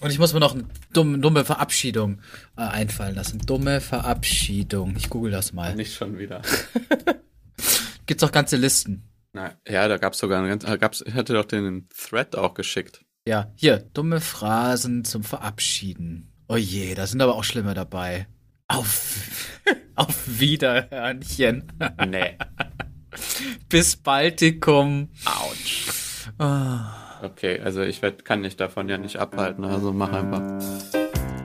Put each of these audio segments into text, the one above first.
Und ich muss mir noch eine dumme, dumme Verabschiedung äh, einfallen lassen. Dumme Verabschiedung. Ich google das mal. Nicht schon wieder. Gibt's auch ganze Listen. Na, ja, da gab's sogar, eine, da gab's, ich hatte doch den Thread auch geschickt. Ja, hier, dumme Phrasen zum Verabschieden. Oh je, da sind aber auch schlimme dabei. Auf, auf Wiederhörnchen. Nee. Bis Baltikum. Autsch. Ah. Okay, also ich werd, kann dich davon ja nicht abhalten, also mach einfach.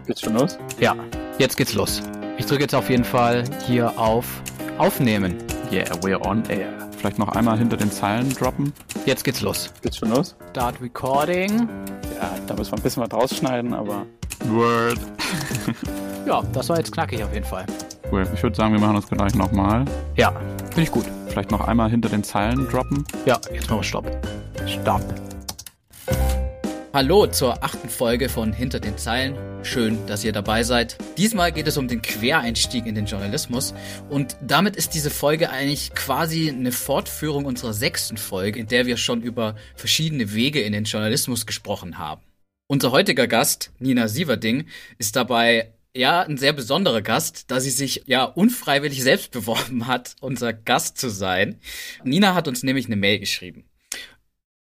Geht's schon los? Ja, jetzt geht's los. Ich drücke jetzt auf jeden Fall hier auf Aufnehmen. Yeah, we're on air. Vielleicht noch einmal hinter den Zeilen droppen. Jetzt geht's los. Geht's schon los? Start Recording. Ja, da müssen wir ein bisschen was rausschneiden, aber. Word. Ja, das war jetzt knackig auf jeden Fall. Cool. Ich würde sagen, wir machen das gleich nochmal. Ja, finde ich gut. Vielleicht noch einmal hinter den Zeilen droppen. Ja, jetzt machen wir Stopp. Stopp. Hallo zur achten Folge von Hinter den Zeilen. Schön, dass ihr dabei seid. Diesmal geht es um den Quereinstieg in den Journalismus und damit ist diese Folge eigentlich quasi eine Fortführung unserer sechsten Folge, in der wir schon über verschiedene Wege in den Journalismus gesprochen haben. Unser heutiger Gast, Nina Sieverding, ist dabei ja ein sehr besonderer Gast, da sie sich ja unfreiwillig selbst beworben hat, unser Gast zu sein. Nina hat uns nämlich eine Mail geschrieben.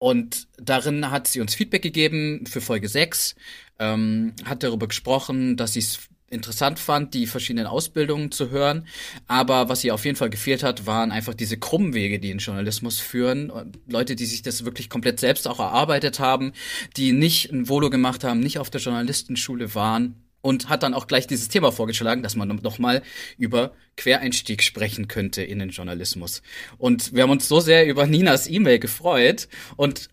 Und darin hat sie uns Feedback gegeben für Folge 6, ähm, hat darüber gesprochen, dass sie es interessant fand, die verschiedenen Ausbildungen zu hören. Aber was ihr auf jeden Fall gefehlt hat, waren einfach diese krummen Wege, die in Journalismus führen. Leute, die sich das wirklich komplett selbst auch erarbeitet haben, die nicht ein Volo gemacht haben, nicht auf der Journalistenschule waren und hat dann auch gleich dieses Thema vorgeschlagen, dass man noch mal über Quereinstieg sprechen könnte in den Journalismus. Und wir haben uns so sehr über Ninas E-Mail gefreut und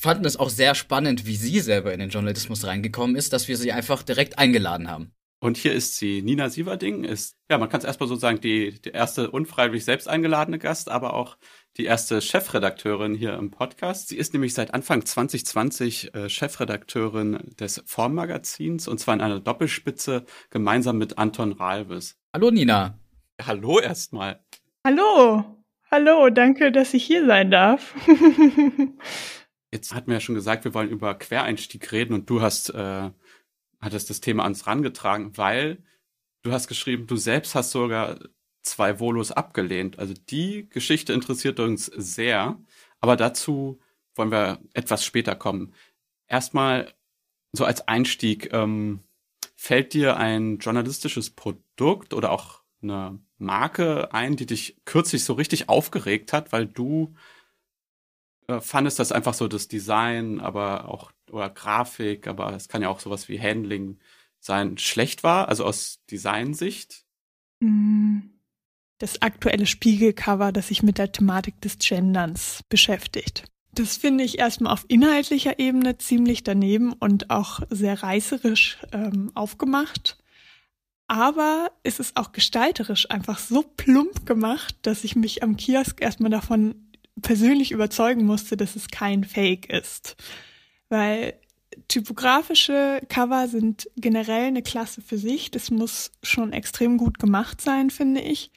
fanden es auch sehr spannend, wie sie selber in den Journalismus reingekommen ist, dass wir sie einfach direkt eingeladen haben. Und hier ist sie. Nina Sieverding ist, ja, man kann es erstmal so sagen, die, die erste unfreiwillig selbst eingeladene Gast, aber auch die erste Chefredakteurin hier im Podcast. Sie ist nämlich seit Anfang 2020 äh, Chefredakteurin des Formmagazins und zwar in einer Doppelspitze gemeinsam mit Anton Ralves. Hallo Nina. Hallo erstmal. Hallo. Hallo, danke, dass ich hier sein darf. Jetzt hatten wir ja schon gesagt, wir wollen über Quereinstieg reden und du hast, äh, hattest das Thema ans rangetragen, weil du hast geschrieben, du selbst hast sogar zwei Volos abgelehnt. Also die Geschichte interessiert uns sehr, aber dazu wollen wir etwas später kommen. Erstmal so als Einstieg, ähm, fällt dir ein journalistisches Produkt oder auch eine Marke ein, die dich kürzlich so richtig aufgeregt hat, weil du äh, fandest das einfach so das Design, aber auch oder Grafik, aber es kann ja auch sowas wie Handling sein, schlecht war, also aus Designsicht? Mm, das aktuelle Spiegelcover, das sich mit der Thematik des Genderns beschäftigt. Das finde ich erstmal auf inhaltlicher Ebene ziemlich daneben und auch sehr reißerisch ähm, aufgemacht. Aber es ist auch gestalterisch einfach so plump gemacht, dass ich mich am Kiosk erstmal davon persönlich überzeugen musste, dass es kein Fake ist. Weil typografische Cover sind generell eine Klasse für sich. Das muss schon extrem gut gemacht sein, finde ich.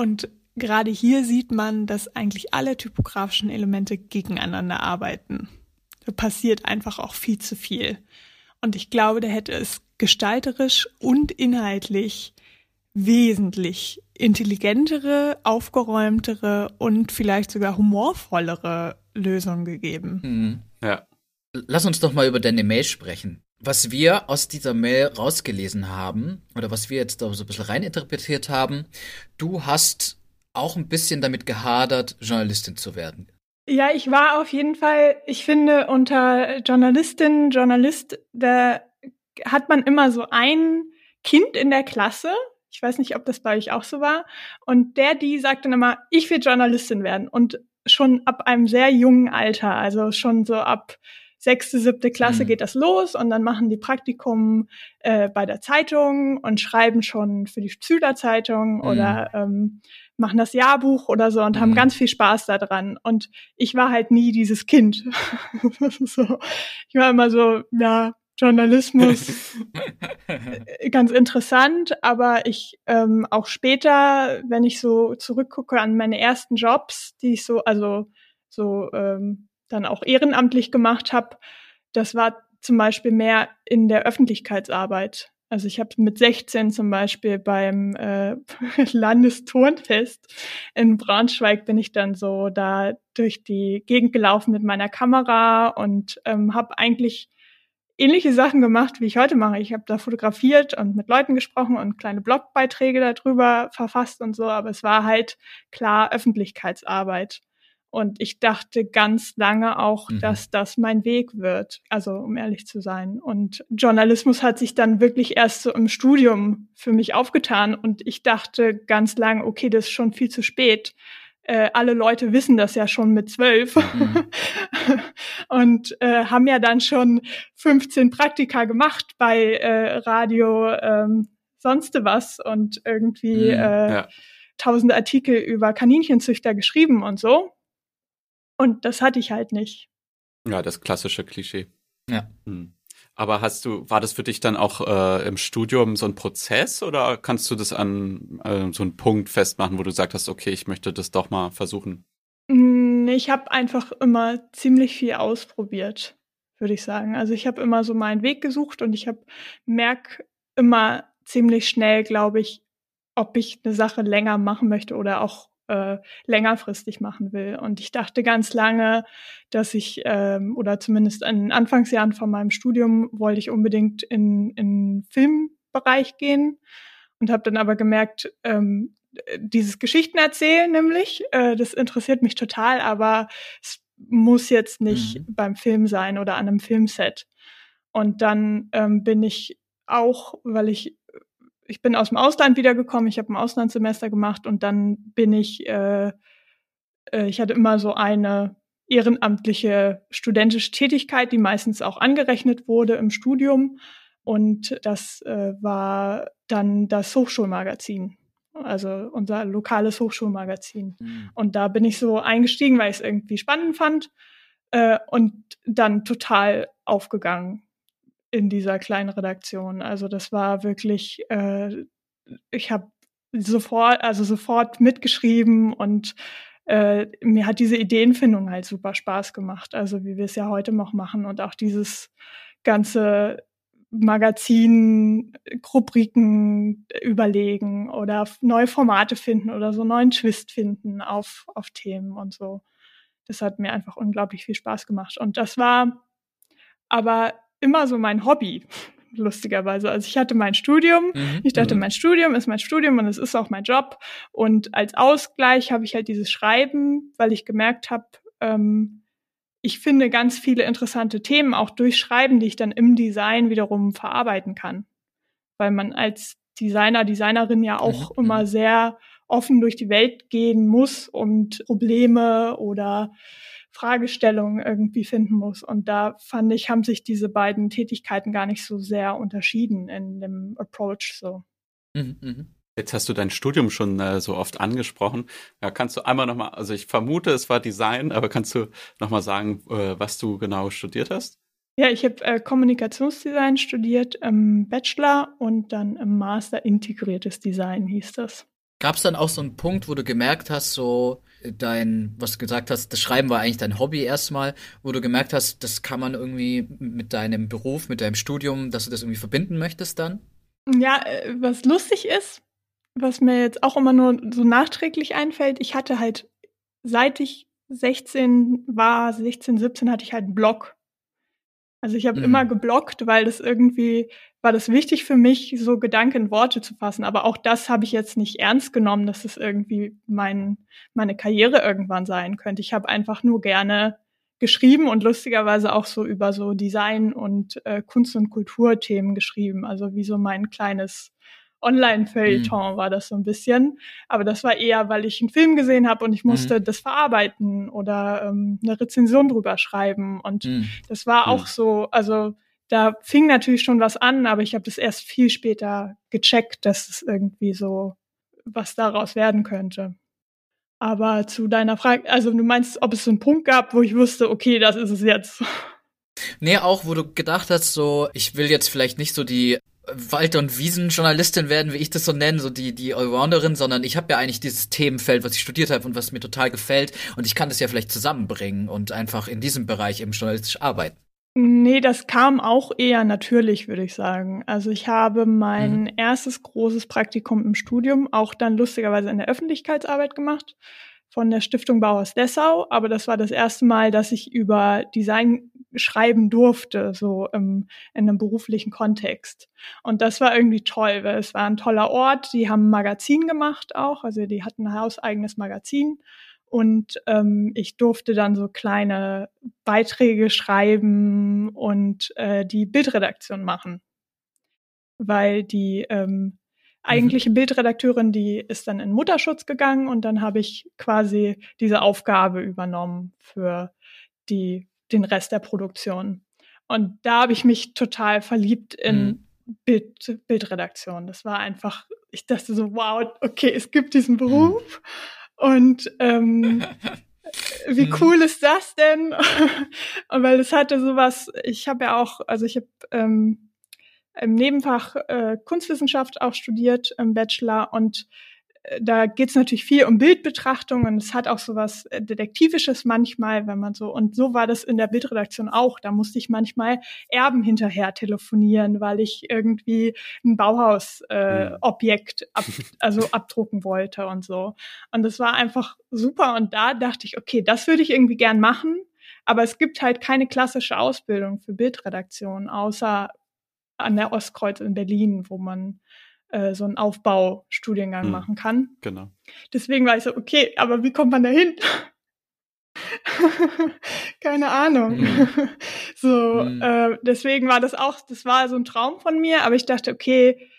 Und gerade hier sieht man, dass eigentlich alle typografischen Elemente gegeneinander arbeiten. Da passiert einfach auch viel zu viel. Und ich glaube, da hätte es gestalterisch und inhaltlich wesentlich intelligentere, aufgeräumtere und vielleicht sogar humorvollere Lösungen gegeben. Mhm. Ja. Lass uns doch mal über deine Mail sprechen. Was wir aus dieser Mail rausgelesen haben, oder was wir jetzt da so ein bisschen reininterpretiert haben, du hast auch ein bisschen damit gehadert, Journalistin zu werden. Ja, ich war auf jeden Fall, ich finde, unter Journalistin, Journalist, da hat man immer so ein Kind in der Klasse. Ich weiß nicht, ob das bei euch auch so war. Und der, die sagt dann immer, ich will Journalistin werden. Und schon ab einem sehr jungen Alter, also schon so ab sechste, siebte Klasse mhm. geht das los und dann machen die Praktikum äh, bei der Zeitung und schreiben schon für die Schülerzeitung mhm. oder ähm, machen das Jahrbuch oder so und mhm. haben ganz viel Spaß daran. Und ich war halt nie dieses Kind. so. Ich war immer so, ja, Journalismus äh, ganz interessant, aber ich ähm, auch später, wenn ich so zurückgucke an meine ersten Jobs, die ich so, also so ähm, dann auch ehrenamtlich gemacht habe, das war zum Beispiel mehr in der Öffentlichkeitsarbeit. Also ich habe mit 16 zum Beispiel beim äh, Landesturnfest in Braunschweig bin ich dann so da durch die Gegend gelaufen mit meiner Kamera und ähm, habe eigentlich ähnliche Sachen gemacht, wie ich heute mache. Ich habe da fotografiert und mit Leuten gesprochen und kleine Blogbeiträge darüber verfasst und so, aber es war halt klar Öffentlichkeitsarbeit. Und ich dachte ganz lange auch, mhm. dass das mein Weg wird. Also, um ehrlich zu sein. Und Journalismus hat sich dann wirklich erst so im Studium für mich aufgetan. Und ich dachte ganz lange, okay, das ist schon viel zu spät. Äh, alle Leute wissen das ja schon mit zwölf mhm. und äh, haben ja dann schon 15 Praktika gemacht bei äh, Radio ähm, sonst was und irgendwie mhm, äh, ja. tausende Artikel über Kaninchenzüchter geschrieben und so. Und das hatte ich halt nicht. Ja, das klassische Klischee. Ja. Hm. Aber hast du, war das für dich dann auch äh, im Studium so ein Prozess oder kannst du das an äh, so einen Punkt festmachen, wo du gesagt hast, okay, ich möchte das doch mal versuchen? Hm, ich habe einfach immer ziemlich viel ausprobiert, würde ich sagen. Also ich habe immer so meinen Weg gesucht und ich habe merk immer ziemlich schnell, glaube ich, ob ich eine Sache länger machen möchte oder auch äh, längerfristig machen will. Und ich dachte ganz lange, dass ich, ähm, oder zumindest in Anfangsjahren von meinem Studium, wollte ich unbedingt in, in Filmbereich gehen und habe dann aber gemerkt, ähm, dieses Geschichten erzählen nämlich, äh, das interessiert mich total, aber es muss jetzt nicht mhm. beim Film sein oder an einem Filmset. Und dann ähm, bin ich auch, weil ich ich bin aus dem Ausland wiedergekommen, ich habe ein Auslandssemester gemacht und dann bin ich, äh, äh, ich hatte immer so eine ehrenamtliche studentische Tätigkeit, die meistens auch angerechnet wurde im Studium. Und das äh, war dann das Hochschulmagazin, also unser lokales Hochschulmagazin. Mhm. Und da bin ich so eingestiegen, weil ich es irgendwie spannend fand äh, und dann total aufgegangen in dieser kleinen Redaktion. Also das war wirklich, äh, ich habe sofort, also sofort mitgeschrieben und äh, mir hat diese Ideenfindung halt super Spaß gemacht. Also wie wir es ja heute noch machen und auch dieses ganze Magazin, Rubriken überlegen oder neue Formate finden oder so neuen Twist finden auf, auf Themen und so. Das hat mir einfach unglaublich viel Spaß gemacht. Und das war aber immer so mein Hobby, lustigerweise. Also ich hatte mein Studium, mhm. ich dachte, mhm. mein Studium ist mein Studium und es ist auch mein Job. Und als Ausgleich habe ich halt dieses Schreiben, weil ich gemerkt habe, ähm, ich finde ganz viele interessante Themen auch durch Schreiben, die ich dann im Design wiederum verarbeiten kann. Weil man als Designer, Designerin ja auch mhm. immer mhm. sehr offen durch die Welt gehen muss und Probleme oder Fragestellungen irgendwie finden muss. Und da fand ich, haben sich diese beiden Tätigkeiten gar nicht so sehr unterschieden in dem Approach so. Mhm, mh. Jetzt hast du dein Studium schon äh, so oft angesprochen. Ja, kannst du einmal nochmal, also ich vermute, es war Design, aber kannst du nochmal sagen, äh, was du genau studiert hast? Ja, ich habe äh, Kommunikationsdesign studiert im Bachelor und dann im Master integriertes Design hieß das. Gab es dann auch so einen Punkt, wo du gemerkt hast, so dein, was du gesagt hast, das Schreiben war eigentlich dein Hobby erstmal, wo du gemerkt hast, das kann man irgendwie mit deinem Beruf, mit deinem Studium, dass du das irgendwie verbinden möchtest dann? Ja, äh, was lustig ist, was mir jetzt auch immer nur so nachträglich einfällt, ich hatte halt, seit ich 16 war, 16, 17, hatte ich halt einen Blog. Also ich habe mhm. immer geblockt, weil das irgendwie war das wichtig für mich, so Gedanken in Worte zu fassen. Aber auch das habe ich jetzt nicht ernst genommen, dass es irgendwie mein, meine Karriere irgendwann sein könnte. Ich habe einfach nur gerne geschrieben und lustigerweise auch so über so Design und äh, Kunst- und Kulturthemen geschrieben. Also wie so mein kleines Online-Feuilleton mhm. war das so ein bisschen. Aber das war eher, weil ich einen Film gesehen habe und ich musste mhm. das verarbeiten oder ähm, eine Rezension drüber schreiben. Und mhm. das war auch so, also da fing natürlich schon was an, aber ich habe das erst viel später gecheckt, dass es irgendwie so was daraus werden könnte. Aber zu deiner Frage, also du meinst, ob es so einen Punkt gab, wo ich wusste, okay, das ist es jetzt. Nee, auch wo du gedacht hast, so, ich will jetzt vielleicht nicht so die Wald- und Wiesenjournalistin werden, wie ich das so nenne, so die, die Allrounderin, sondern ich habe ja eigentlich dieses Themenfeld, was ich studiert habe und was mir total gefällt und ich kann das ja vielleicht zusammenbringen und einfach in diesem Bereich eben journalistisch arbeiten. Nee, das kam auch eher natürlich, würde ich sagen. Also ich habe mein mhm. erstes großes Praktikum im Studium auch dann lustigerweise in der Öffentlichkeitsarbeit gemacht von der Stiftung Bauhaus Dessau, aber das war das erste Mal, dass ich über Design schreiben durfte, so im, in einem beruflichen Kontext. Und das war irgendwie toll, weil es war ein toller Ort. Die haben ein Magazin gemacht auch, also die hatten ein hauseigenes Magazin. Und ähm, ich durfte dann so kleine Beiträge schreiben und äh, die Bildredaktion machen. Weil die ähm, eigentliche mhm. Bildredakteurin, die ist dann in Mutterschutz gegangen und dann habe ich quasi diese Aufgabe übernommen für die, den Rest der Produktion. Und da habe ich mich total verliebt in mhm. Bild, Bildredaktion. Das war einfach, ich dachte so, wow, okay, es gibt diesen Beruf. Und ähm, wie mhm. cool ist das denn? und weil es hatte sowas, ich habe ja auch, also ich habe ähm, im Nebenfach äh, Kunstwissenschaft auch studiert im Bachelor und da geht es natürlich viel um Bildbetrachtung und es hat auch so was äh, Detektivisches manchmal, wenn man so, und so war das in der Bildredaktion auch. Da musste ich manchmal Erben hinterher telefonieren, weil ich irgendwie ein Bauhausobjekt äh, ab, also abdrucken wollte und so. Und das war einfach super. Und da dachte ich, okay, das würde ich irgendwie gern machen. Aber es gibt halt keine klassische Ausbildung für Bildredaktion, außer an der Ostkreuz in Berlin, wo man äh, so einen Aufbaustudiengang hm, machen kann. Genau. Deswegen war ich so, okay, aber wie kommt man da hin? Keine Ahnung. Hm. so, hm. Äh, deswegen war das auch, das war so ein Traum von mir, aber ich dachte, okay,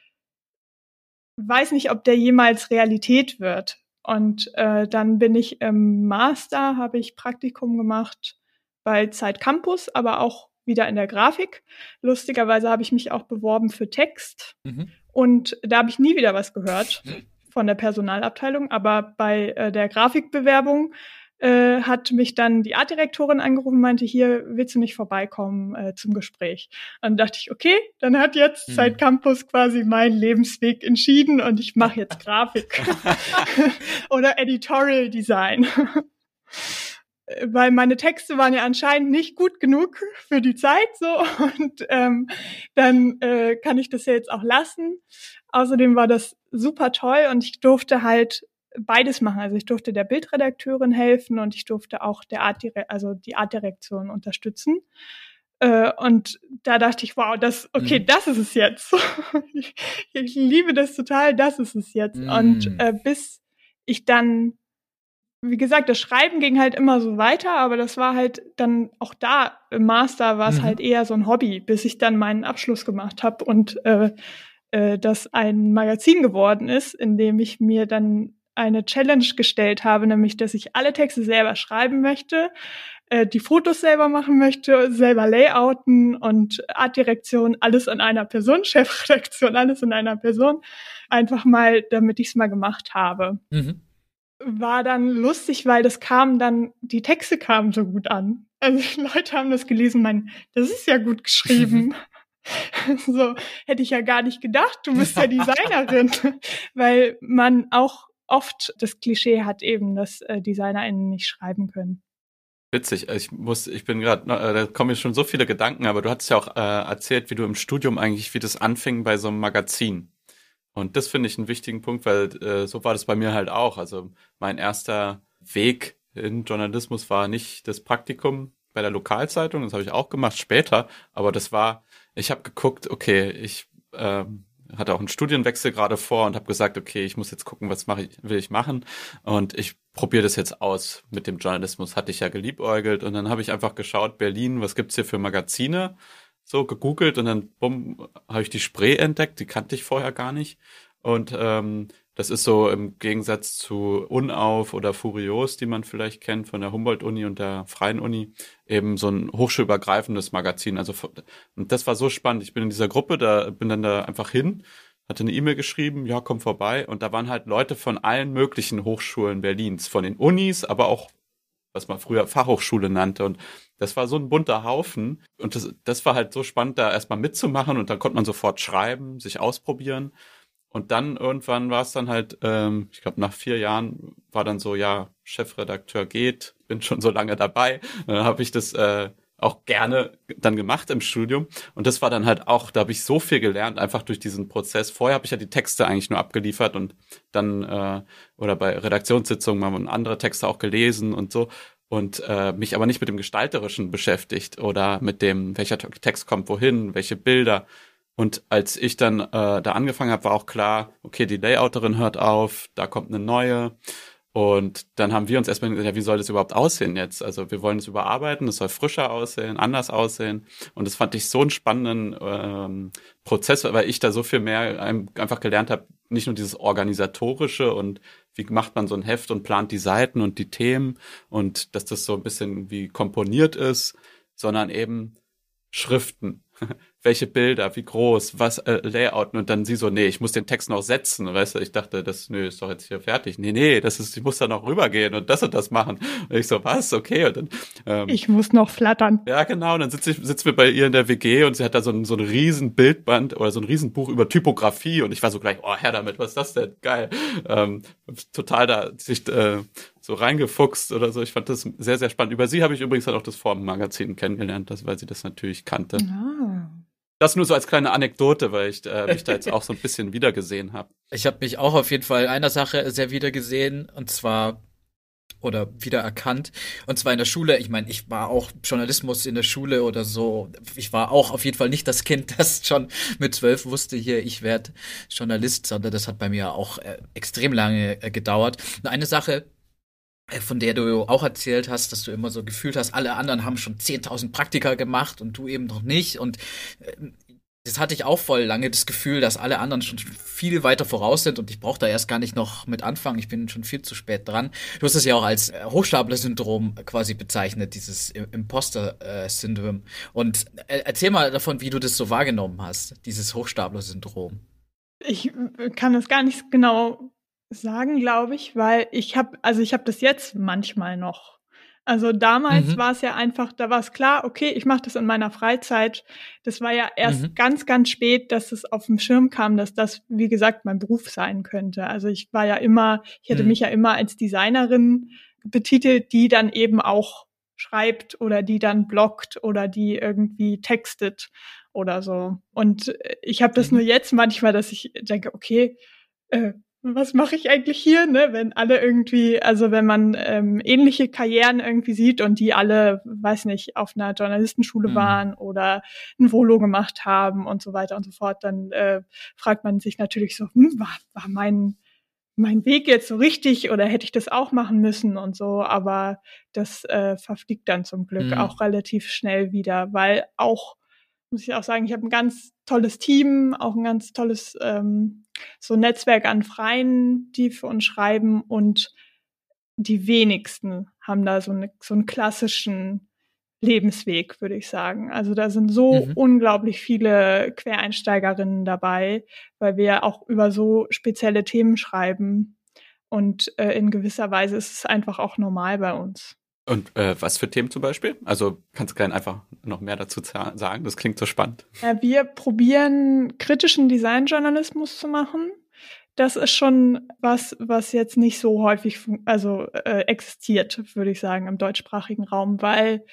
weiß nicht, ob der jemals Realität wird. Und äh, dann bin ich im Master, habe ich Praktikum gemacht bei Zeit Campus, aber auch wieder in der Grafik. Lustigerweise habe ich mich auch beworben für Text mhm. Und da habe ich nie wieder was gehört von der Personalabteilung, aber bei äh, der Grafikbewerbung äh, hat mich dann die Artdirektorin angerufen und meinte, hier willst du nicht vorbeikommen äh, zum Gespräch. Und dann dachte ich, okay, dann hat jetzt mhm. seit Campus quasi meinen Lebensweg entschieden und ich mache jetzt Grafik oder Editorial Design weil meine Texte waren ja anscheinend nicht gut genug für die Zeit so und ähm, dann äh, kann ich das ja jetzt auch lassen. Außerdem war das super toll und ich durfte halt beides machen. Also ich durfte der Bildredakteurin helfen und ich durfte auch der Art, also die Artdirektion unterstützen. Äh, und da dachte ich, wow, das, okay, mhm. das ist es jetzt. ich, ich, liebe das total, das ist es jetzt. Mhm. Und äh, bis ich dann wie gesagt, das Schreiben ging halt immer so weiter, aber das war halt dann auch da im Master war es mhm. halt eher so ein Hobby, bis ich dann meinen Abschluss gemacht habe und äh, äh, das ein Magazin geworden ist, in dem ich mir dann eine Challenge gestellt habe, nämlich dass ich alle Texte selber schreiben möchte, äh, die Fotos selber machen möchte, selber layouten und Artdirektion, alles an einer Person, Chefredaktion, alles in einer Person, einfach mal, damit ich es mal gemacht habe. Mhm war dann lustig, weil das kam dann, die Texte kamen so gut an. Also Leute haben das gelesen, mein, das ist ja gut geschrieben. so hätte ich ja gar nicht gedacht, du bist ja Designerin, weil man auch oft das Klischee hat eben, dass äh, DesignerInnen nicht schreiben können. Witzig, ich muss, ich bin gerade, äh, da kommen mir schon so viele Gedanken, aber du hattest ja auch äh, erzählt, wie du im Studium eigentlich, wie das anfing bei so einem Magazin. Und das finde ich einen wichtigen Punkt, weil äh, so war das bei mir halt auch. Also mein erster Weg in Journalismus war nicht das Praktikum bei der Lokalzeitung, das habe ich auch gemacht später, aber das war, ich habe geguckt, okay, ich ähm, hatte auch einen Studienwechsel gerade vor und habe gesagt, okay, ich muss jetzt gucken, was mache ich, will ich machen und ich probiere das jetzt aus mit dem Journalismus. Hatte ich ja geliebäugelt und dann habe ich einfach geschaut, Berlin, was gibt's hier für Magazine? So gegoogelt und dann bumm, habe ich die Spree entdeckt, die kannte ich vorher gar nicht. Und ähm, das ist so im Gegensatz zu Unauf oder Furios, die man vielleicht kennt von der Humboldt-Uni und der Freien Uni, eben so ein hochschulübergreifendes Magazin. Also und das war so spannend. Ich bin in dieser Gruppe, da bin dann da einfach hin, hatte eine E-Mail geschrieben, ja, komm vorbei. Und da waren halt Leute von allen möglichen Hochschulen Berlins, von den Unis, aber auch was man früher Fachhochschule nannte. Und das war so ein bunter Haufen. Und das, das war halt so spannend, da erstmal mitzumachen. Und dann konnte man sofort schreiben, sich ausprobieren. Und dann irgendwann war es dann halt, ähm, ich glaube, nach vier Jahren war dann so, ja, Chefredakteur geht, bin schon so lange dabei. Dann habe ich das äh, auch gerne dann gemacht im Studium. Und das war dann halt auch, da habe ich so viel gelernt, einfach durch diesen Prozess. Vorher habe ich ja die Texte eigentlich nur abgeliefert und dann äh, oder bei Redaktionssitzungen haben wir andere Texte auch gelesen und so und äh, mich aber nicht mit dem Gestalterischen beschäftigt oder mit dem, welcher Text kommt wohin, welche Bilder. Und als ich dann äh, da angefangen habe, war auch klar, okay, die Layouterin hört auf, da kommt eine neue. Und dann haben wir uns erstmal gesagt, ja, wie soll das überhaupt aussehen jetzt? Also wir wollen es überarbeiten, es soll frischer aussehen, anders aussehen. Und das fand ich so einen spannenden ähm, Prozess, weil ich da so viel mehr einfach gelernt habe, nicht nur dieses organisatorische und wie macht man so ein Heft und plant die Seiten und die Themen und dass das so ein bisschen wie komponiert ist, sondern eben Schriften welche Bilder, wie groß, was äh, Layouten und dann sie so, nee, ich muss den Text noch setzen, weißt du, ich dachte, das, nö, ist doch jetzt hier fertig. Nee, nee, das ist, ich muss da noch rübergehen und das und das machen. Und ich so, was, okay, und dann, ähm, Ich muss noch flattern. Ja, genau, und dann sitze ich, sitzen wir bei ihr in der WG und sie hat da so ein, so ein riesen Bildband oder so ein riesen Buch über Typografie und ich war so gleich, oh, her damit, was ist das denn? Geil. Ähm, total da sich äh, so reingefuchst oder so. Ich fand das sehr, sehr spannend. Über sie habe ich übrigens dann auch das Formenmagazin kennengelernt, das, weil sie das natürlich kannte. Ah. Das nur so als kleine Anekdote, weil ich äh, mich da jetzt auch so ein bisschen wiedergesehen habe. Ich habe mich auch auf jeden Fall einer Sache sehr wiedergesehen und zwar oder wiedererkannt. Und zwar in der Schule. Ich meine, ich war auch Journalismus in der Schule oder so. Ich war auch auf jeden Fall nicht das Kind, das schon mit zwölf wusste, hier, ich werde Journalist, sondern das hat bei mir auch äh, extrem lange äh, gedauert. Und eine Sache, von der du auch erzählt hast, dass du immer so gefühlt hast, alle anderen haben schon 10.000 Praktika gemacht und du eben noch nicht. Und äh, das hatte ich auch voll lange das Gefühl, dass alle anderen schon viel weiter voraus sind und ich brauche da erst gar nicht noch mit anfangen. Ich bin schon viel zu spät dran. Du hast es ja auch als äh, Hochstapler-Syndrom quasi bezeichnet, dieses Imposter-Syndrom. Und erzähl mal davon, wie du das so wahrgenommen hast, dieses Hochstapler-Syndrom. Ich kann das gar nicht genau sagen, glaube ich, weil ich habe, also ich habe das jetzt manchmal noch. Also damals mhm. war es ja einfach, da war es klar, okay, ich mache das in meiner Freizeit. Das war ja erst mhm. ganz, ganz spät, dass es auf dem Schirm kam, dass das, wie gesagt, mein Beruf sein könnte. Also ich war ja immer, ich hätte mhm. mich ja immer als Designerin betitelt, die dann eben auch schreibt oder die dann bloggt oder die irgendwie textet oder so. Und ich habe das mhm. nur jetzt manchmal, dass ich denke, okay, äh, was mache ich eigentlich hier, ne? Wenn alle irgendwie, also wenn man ähm, ähnliche Karrieren irgendwie sieht und die alle, weiß nicht, auf einer Journalistenschule mhm. waren oder ein Volo gemacht haben und so weiter und so fort, dann äh, fragt man sich natürlich so, hm, war, war mein mein Weg jetzt so richtig oder hätte ich das auch machen müssen und so, aber das äh, verfliegt dann zum Glück mhm. auch relativ schnell wieder, weil auch muss ich auch sagen, ich habe ein ganz tolles Team, auch ein ganz tolles ähm, so Netzwerk an Freien, die für uns schreiben und die wenigsten haben da so, eine, so einen klassischen Lebensweg, würde ich sagen. Also da sind so mhm. unglaublich viele Quereinsteigerinnen dabei, weil wir auch über so spezielle Themen schreiben. Und äh, in gewisser Weise ist es einfach auch normal bei uns. Und äh, was für Themen zum Beispiel? Also kannst du gerne einfach noch mehr dazu sagen? Das klingt so spannend. Äh, wir probieren kritischen Designjournalismus zu machen. Das ist schon was, was jetzt nicht so häufig also äh, existiert, würde ich sagen, im deutschsprachigen Raum, weil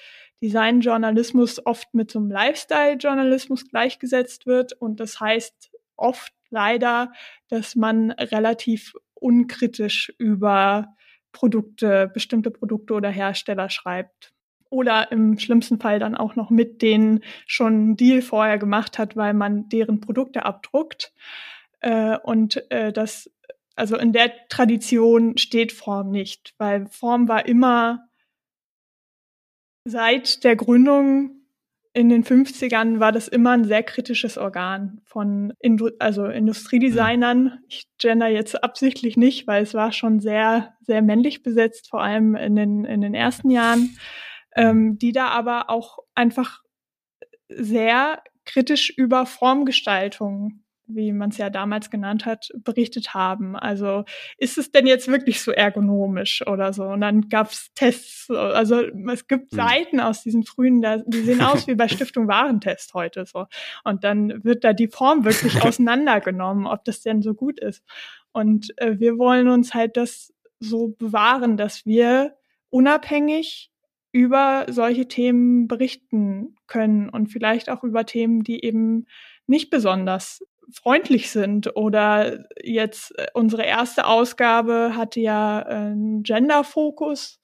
Designjournalismus oft mit so einem Lifestyle-Journalismus gleichgesetzt wird und das heißt oft leider, dass man relativ unkritisch über Produkte, bestimmte Produkte oder Hersteller schreibt. Oder im schlimmsten Fall dann auch noch mit denen schon einen Deal vorher gemacht hat, weil man deren Produkte abdruckt. Äh, und äh, das, also in der Tradition steht Form nicht, weil Form war immer seit der Gründung in den 50ern war das immer ein sehr kritisches Organ von Indu also Industriedesignern. Ich gender jetzt absichtlich nicht, weil es war schon sehr, sehr männlich besetzt, vor allem in den, in den ersten Jahren, ähm, die da aber auch einfach sehr kritisch über Formgestaltung wie man es ja damals genannt hat, berichtet haben. Also ist es denn jetzt wirklich so ergonomisch oder so? Und dann gab es Tests. Also es gibt mhm. Seiten aus diesen frühen, die sehen aus wie bei Stiftung Warentest heute so. Und dann wird da die Form wirklich auseinandergenommen, ob das denn so gut ist. Und äh, wir wollen uns halt das so bewahren, dass wir unabhängig über solche Themen berichten können und vielleicht auch über Themen, die eben nicht besonders freundlich sind oder jetzt äh, unsere erste Ausgabe hatte ja einen Gender-Fokus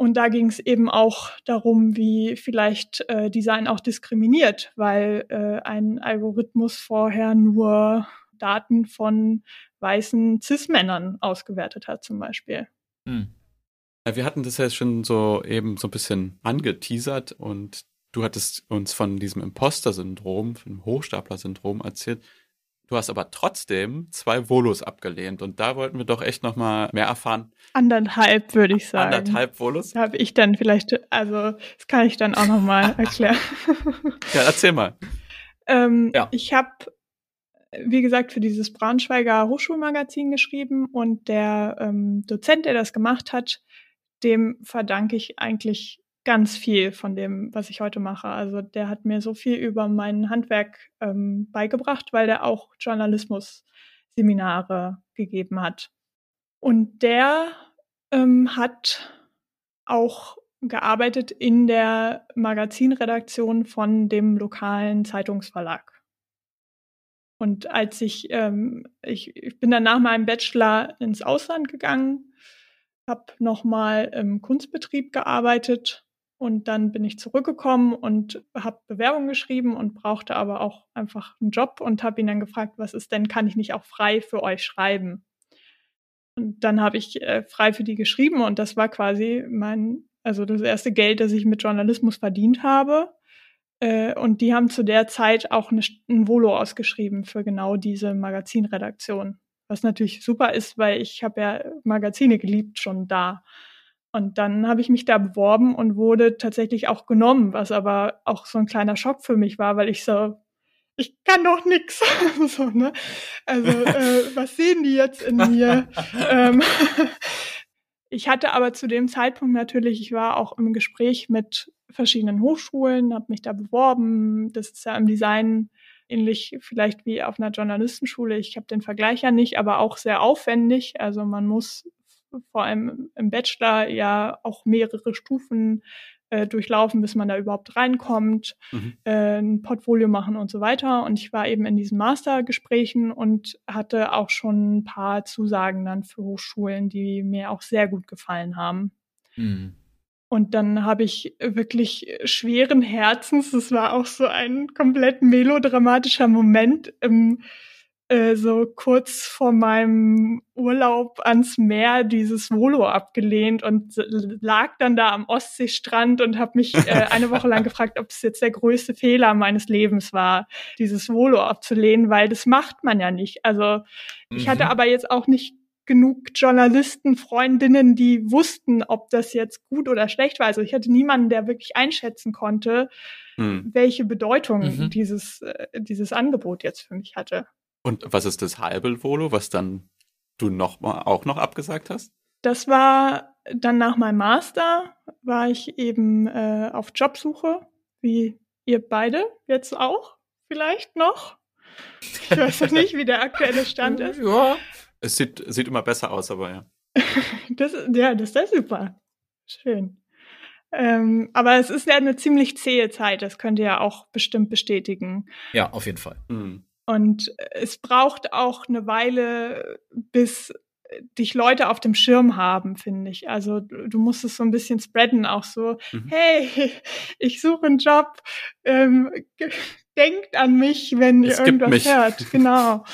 und da ging es eben auch darum, wie vielleicht äh, Design auch diskriminiert, weil äh, ein Algorithmus vorher nur Daten von weißen Cis-Männern ausgewertet hat zum Beispiel. Hm. Ja, wir hatten das ja schon so eben so ein bisschen angeteasert und du hattest uns von diesem Imposter-Syndrom, vom Hochstapler-Syndrom erzählt. Du hast aber trotzdem zwei Volos abgelehnt und da wollten wir doch echt nochmal mehr erfahren. Anderthalb, würde ich sagen. Anderthalb Volos? Da habe ich dann vielleicht, also das kann ich dann auch nochmal erklären. ja, erzähl mal. Ähm, ja. Ich habe, wie gesagt, für dieses Braunschweiger Hochschulmagazin geschrieben und der ähm, Dozent, der das gemacht hat, dem verdanke ich eigentlich ganz viel von dem, was ich heute mache. Also der hat mir so viel über mein Handwerk ähm, beigebracht, weil der auch Journalismus-Seminare gegeben hat. Und der ähm, hat auch gearbeitet in der Magazinredaktion von dem lokalen Zeitungsverlag. Und als ich, ähm, ich, ich bin dann nach meinem Bachelor ins Ausland gegangen, habe nochmal im Kunstbetrieb gearbeitet und dann bin ich zurückgekommen und habe Bewerbung geschrieben und brauchte aber auch einfach einen Job und habe ihn dann gefragt, was ist denn, kann ich nicht auch frei für euch schreiben? Und dann habe ich äh, frei für die geschrieben und das war quasi mein, also das erste Geld, das ich mit Journalismus verdient habe. Äh, und die haben zu der Zeit auch eine, ein Volo ausgeschrieben für genau diese Magazinredaktion. Was natürlich super ist, weil ich habe ja Magazine geliebt schon da. Und dann habe ich mich da beworben und wurde tatsächlich auch genommen, was aber auch so ein kleiner Schock für mich war, weil ich so, ich kann doch nix. so, ne? Also, äh, was sehen die jetzt in mir? ähm, ich hatte aber zu dem Zeitpunkt natürlich, ich war auch im Gespräch mit verschiedenen Hochschulen, habe mich da beworben. Das ist ja im Design ähnlich vielleicht wie auf einer Journalistenschule. Ich habe den Vergleich ja nicht, aber auch sehr aufwendig. Also man muss vor allem im Bachelor ja auch mehrere Stufen äh, durchlaufen, bis man da überhaupt reinkommt, mhm. äh, ein Portfolio machen und so weiter. Und ich war eben in diesen Mastergesprächen und hatte auch schon ein paar Zusagen dann für Hochschulen, die mir auch sehr gut gefallen haben. Mhm. Und dann habe ich wirklich schweren Herzens, das war auch so ein komplett melodramatischer Moment, im, äh, so kurz vor meinem Urlaub ans Meer dieses Volo abgelehnt und lag dann da am Ostseestrand und habe mich äh, eine Woche lang gefragt, ob es jetzt der größte Fehler meines Lebens war, dieses Volo abzulehnen, weil das macht man ja nicht. Also ich mhm. hatte aber jetzt auch nicht genug Journalisten, Freundinnen, die wussten, ob das jetzt gut oder schlecht war. Also ich hatte niemanden, der wirklich einschätzen konnte, hm. welche Bedeutung mhm. dieses, äh, dieses Angebot jetzt für mich hatte. Und was ist das halbe Volo, was dann du noch mal auch noch abgesagt hast? Das war dann nach meinem Master, war ich eben äh, auf Jobsuche, wie ihr beide jetzt auch vielleicht noch. Ich weiß noch nicht, wie der aktuelle Stand ist. Ja, es sieht, sieht immer besser aus, aber ja. das, ja, das ist super. Schön. Ähm, aber es ist ja eine ziemlich zähe Zeit, das könnt ihr ja auch bestimmt bestätigen. Ja, auf jeden Fall. Mhm. Und es braucht auch eine Weile, bis dich Leute auf dem Schirm haben, finde ich. Also du musst es so ein bisschen spreaden, auch so, mhm. hey, ich suche einen Job, ähm, denkt an mich, wenn es ihr irgendwas hört. Genau.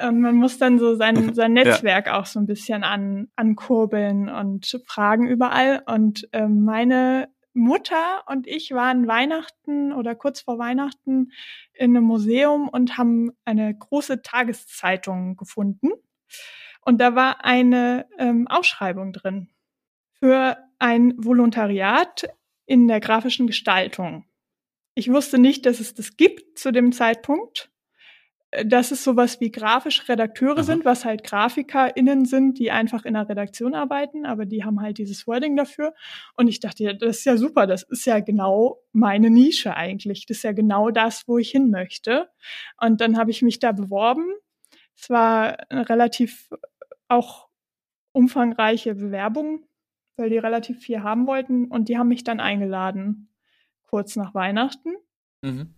Und man muss dann so sein, sein Netzwerk ja. auch so ein bisschen an, ankurbeln und fragen überall. Und äh, meine Mutter und ich waren Weihnachten oder kurz vor Weihnachten in einem Museum und haben eine große Tageszeitung gefunden. Und da war eine ähm, Ausschreibung drin für ein Volontariat in der grafischen Gestaltung. Ich wusste nicht, dass es das gibt zu dem Zeitpunkt dass es sowas wie grafische Redakteure Aha. sind, was halt GrafikerInnen sind, die einfach in der Redaktion arbeiten, aber die haben halt dieses Wording dafür. Und ich dachte, ja, das ist ja super, das ist ja genau meine Nische eigentlich. Das ist ja genau das, wo ich hin möchte. Und dann habe ich mich da beworben. Es war eine relativ auch umfangreiche Bewerbung. weil die relativ viel haben wollten und die haben mich dann eingeladen, kurz nach Weihnachten. Mhm.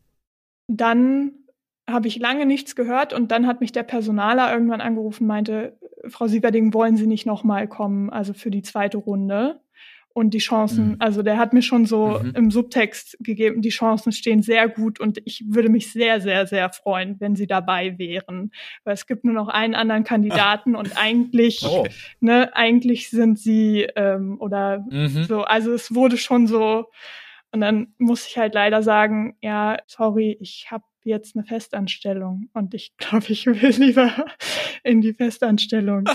Dann habe ich lange nichts gehört und dann hat mich der Personaler irgendwann angerufen, meinte, Frau Sieverding, wollen Sie nicht nochmal kommen, also für die zweite Runde? Und die Chancen, mhm. also der hat mir schon so mhm. im Subtext gegeben, die Chancen stehen sehr gut und ich würde mich sehr, sehr, sehr freuen, wenn sie dabei wären. Weil es gibt nur noch einen anderen Kandidaten und eigentlich, oh. ne, eigentlich sind sie ähm, oder mhm. so, also es wurde schon so, und dann muss ich halt leider sagen, ja, sorry, ich habe jetzt eine Festanstellung und ich glaube, ich will lieber in die Festanstellung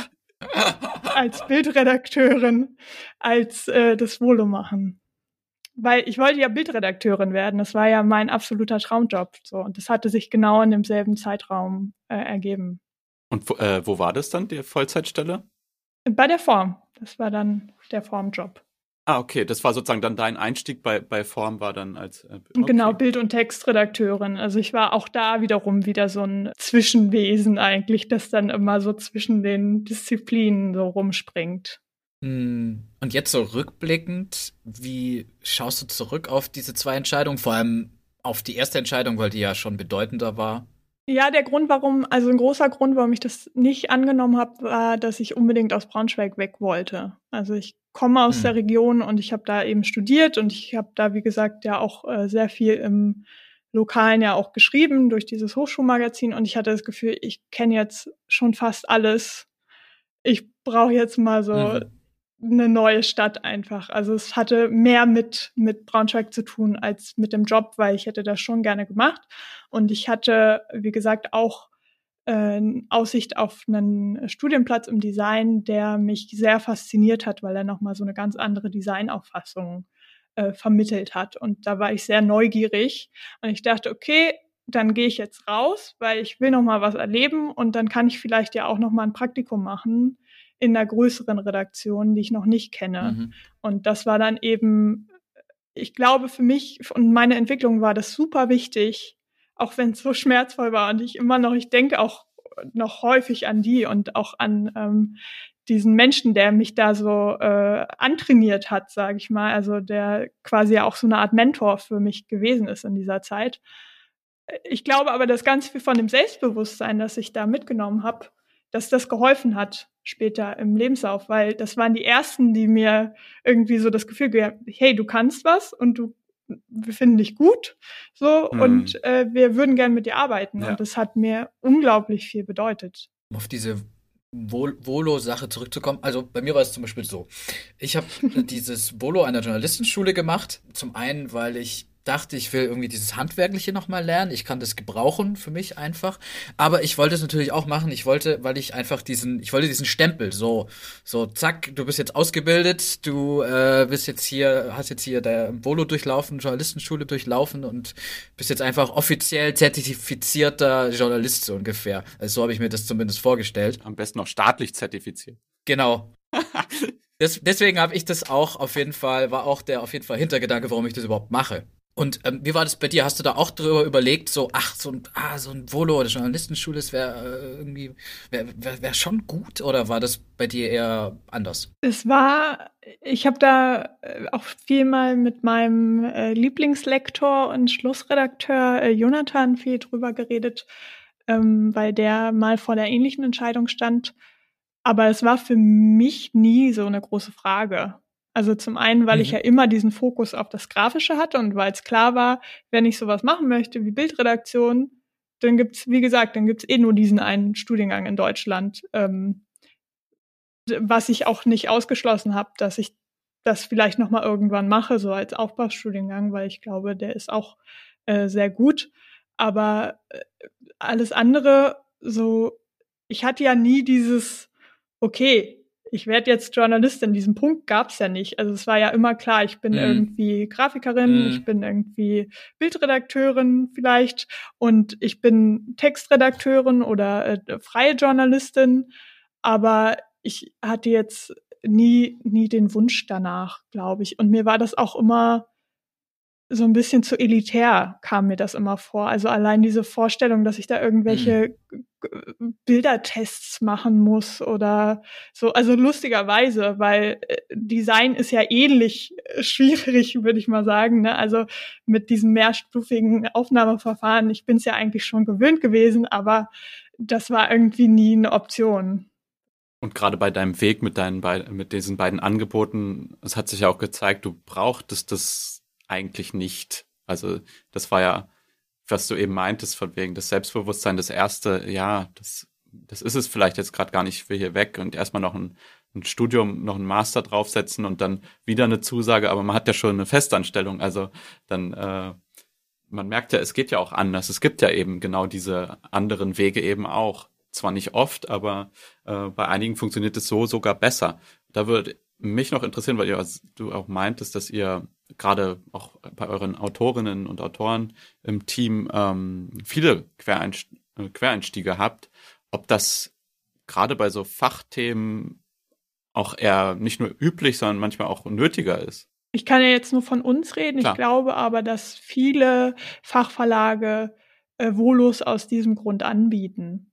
als Bildredakteurin als äh, das Volo machen. Weil ich wollte ja Bildredakteurin werden. Das war ja mein absoluter Traumjob. So. Und das hatte sich genau in demselben Zeitraum äh, ergeben. Und wo, äh, wo war das dann, die Vollzeitstelle? Bei der Form. Das war dann der Formjob. Ah, okay, das war sozusagen dann dein Einstieg bei, bei Form war dann als äh, okay. genau Bild- und Textredakteurin. Also ich war auch da wiederum wieder so ein Zwischenwesen eigentlich, das dann immer so zwischen den Disziplinen so rumspringt. Hm, und jetzt so rückblickend, wie schaust du zurück auf diese zwei Entscheidungen, vor allem auf die erste Entscheidung, weil die ja schon bedeutender war? Ja, der Grund, warum, also ein großer Grund, warum ich das nicht angenommen habe, war, dass ich unbedingt aus Braunschweig weg wollte. Also ich komme aus mhm. der Region und ich habe da eben studiert und ich habe da, wie gesagt, ja auch äh, sehr viel im Lokalen ja auch geschrieben durch dieses Hochschulmagazin und ich hatte das Gefühl, ich kenne jetzt schon fast alles. Ich brauche jetzt mal so mhm eine neue Stadt einfach. Also es hatte mehr mit, mit Braunschweig zu tun als mit dem Job, weil ich hätte das schon gerne gemacht. Und ich hatte, wie gesagt, auch äh, Aussicht auf einen Studienplatz im Design, der mich sehr fasziniert hat, weil er nochmal so eine ganz andere Designauffassung äh, vermittelt hat. Und da war ich sehr neugierig. Und ich dachte, okay, dann gehe ich jetzt raus, weil ich will noch mal was erleben und dann kann ich vielleicht ja auch noch mal ein Praktikum machen in einer größeren Redaktion, die ich noch nicht kenne. Mhm. Und das war dann eben, ich glaube, für mich und meine Entwicklung war das super wichtig, auch wenn es so schmerzvoll war. Und ich immer noch, ich denke auch noch häufig an die und auch an ähm, diesen Menschen, der mich da so äh, antrainiert hat, sage ich mal, also der quasi auch so eine Art Mentor für mich gewesen ist in dieser Zeit. Ich glaube aber, dass ganz viel von dem Selbstbewusstsein, das ich da mitgenommen habe, dass das geholfen hat später im Lebenslauf, weil das waren die ersten, die mir irgendwie so das Gefühl gegeben, hey, du kannst was und du wir finden dich gut, so mhm. und äh, wir würden gern mit dir arbeiten ja. und das hat mir unglaublich viel bedeutet. Auf diese Volo-Sache zurückzukommen. Also bei mir war es zum Beispiel so. Ich habe dieses Volo an der Journalistenschule gemacht. Zum einen, weil ich dachte, ich will irgendwie dieses Handwerkliche nochmal lernen. Ich kann das gebrauchen für mich einfach. Aber ich wollte es natürlich auch machen. Ich wollte, weil ich einfach diesen, ich wollte diesen Stempel, so, so, zack, du bist jetzt ausgebildet, du äh, bist jetzt hier, hast jetzt hier der Volo durchlaufen, Journalistenschule durchlaufen und bist jetzt einfach offiziell zertifizierter Journalist so ungefähr. Also so habe ich mir das zumindest vorgestellt. Am besten noch staatlich zertifiziert. Genau. Des, deswegen habe ich das auch auf jeden Fall, war auch der auf jeden Fall Hintergedanke, warum ich das überhaupt mache. Und ähm, wie war das bei dir? Hast du da auch drüber überlegt, so, ach, so ein, ah, so ein Volo oder Journalistenschule, das wäre äh, irgendwie, wäre wär, wär schon gut oder war das bei dir eher anders? Es war, ich habe da äh, auch viel mal mit meinem äh, Lieblingslektor und Schlussredakteur äh, Jonathan viel drüber geredet, ähm, weil der mal vor der ähnlichen Entscheidung stand. Aber es war für mich nie so eine große Frage. Also zum einen, weil mhm. ich ja immer diesen Fokus auf das Grafische hatte und weil es klar war, wenn ich sowas machen möchte wie Bildredaktion, dann gibt's, wie gesagt, dann gibt's eh nur diesen einen Studiengang in Deutschland, ähm, was ich auch nicht ausgeschlossen habe, dass ich das vielleicht noch mal irgendwann mache, so als Aufbaustudiengang, weil ich glaube, der ist auch äh, sehr gut. Aber äh, alles andere, so, ich hatte ja nie dieses, okay, ich werde jetzt Journalistin. Diesen Punkt gab es ja nicht. Also es war ja immer klar, ich bin mm. irgendwie Grafikerin, mm. ich bin irgendwie Bildredakteurin vielleicht und ich bin Textredakteurin oder äh, freie Journalistin. Aber ich hatte jetzt nie, nie den Wunsch danach, glaube ich. Und mir war das auch immer so ein bisschen zu elitär, kam mir das immer vor. Also allein diese Vorstellung, dass ich da irgendwelche mm Bildertests machen muss oder so. Also lustigerweise, weil äh, Design ist ja ähnlich äh, schwierig, würde ich mal sagen. Ne? Also mit diesem mehrstufigen Aufnahmeverfahren. Ich bin es ja eigentlich schon gewöhnt gewesen, aber das war irgendwie nie eine Option. Und gerade bei deinem Weg mit deinen beiden, mit diesen beiden Angeboten, es hat sich ja auch gezeigt, du brauchtest das eigentlich nicht. Also das war ja was du eben meintest, von wegen das Selbstbewusstsein, das erste, ja, das, das ist es vielleicht jetzt gerade gar nicht für hier weg und erstmal noch ein, ein Studium, noch ein Master draufsetzen und dann wieder eine Zusage, aber man hat ja schon eine Festanstellung, also dann, äh, man merkt ja, es geht ja auch anders. Es gibt ja eben genau diese anderen Wege eben auch. Zwar nicht oft, aber äh, bei einigen funktioniert es so sogar besser. Da würde mich noch interessieren, weil du auch meintest, dass ihr gerade auch bei euren Autorinnen und Autoren im Team ähm, viele Quereinst äh, Quereinstiege habt, ob das gerade bei so Fachthemen auch eher nicht nur üblich, sondern manchmal auch nötiger ist. Ich kann ja jetzt nur von uns reden. Klar. Ich glaube aber, dass viele Fachverlage äh, Volos aus diesem Grund anbieten.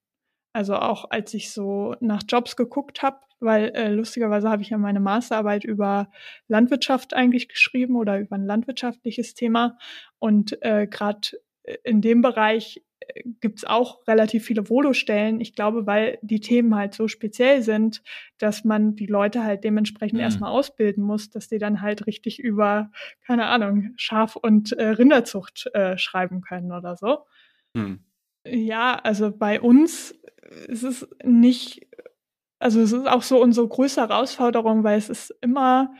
Also auch als ich so nach Jobs geguckt habe, weil äh, lustigerweise habe ich ja meine Masterarbeit über Landwirtschaft eigentlich geschrieben oder über ein landwirtschaftliches Thema. Und äh, gerade in dem Bereich äh, gibt's auch relativ viele Volostellen. Ich glaube, weil die Themen halt so speziell sind, dass man die Leute halt dementsprechend mhm. erstmal ausbilden muss, dass die dann halt richtig über, keine Ahnung, Schaf- und äh, Rinderzucht äh, schreiben können oder so. Mhm. Ja, also bei uns ist es nicht also es ist auch so unsere größte Herausforderung, weil es ist immer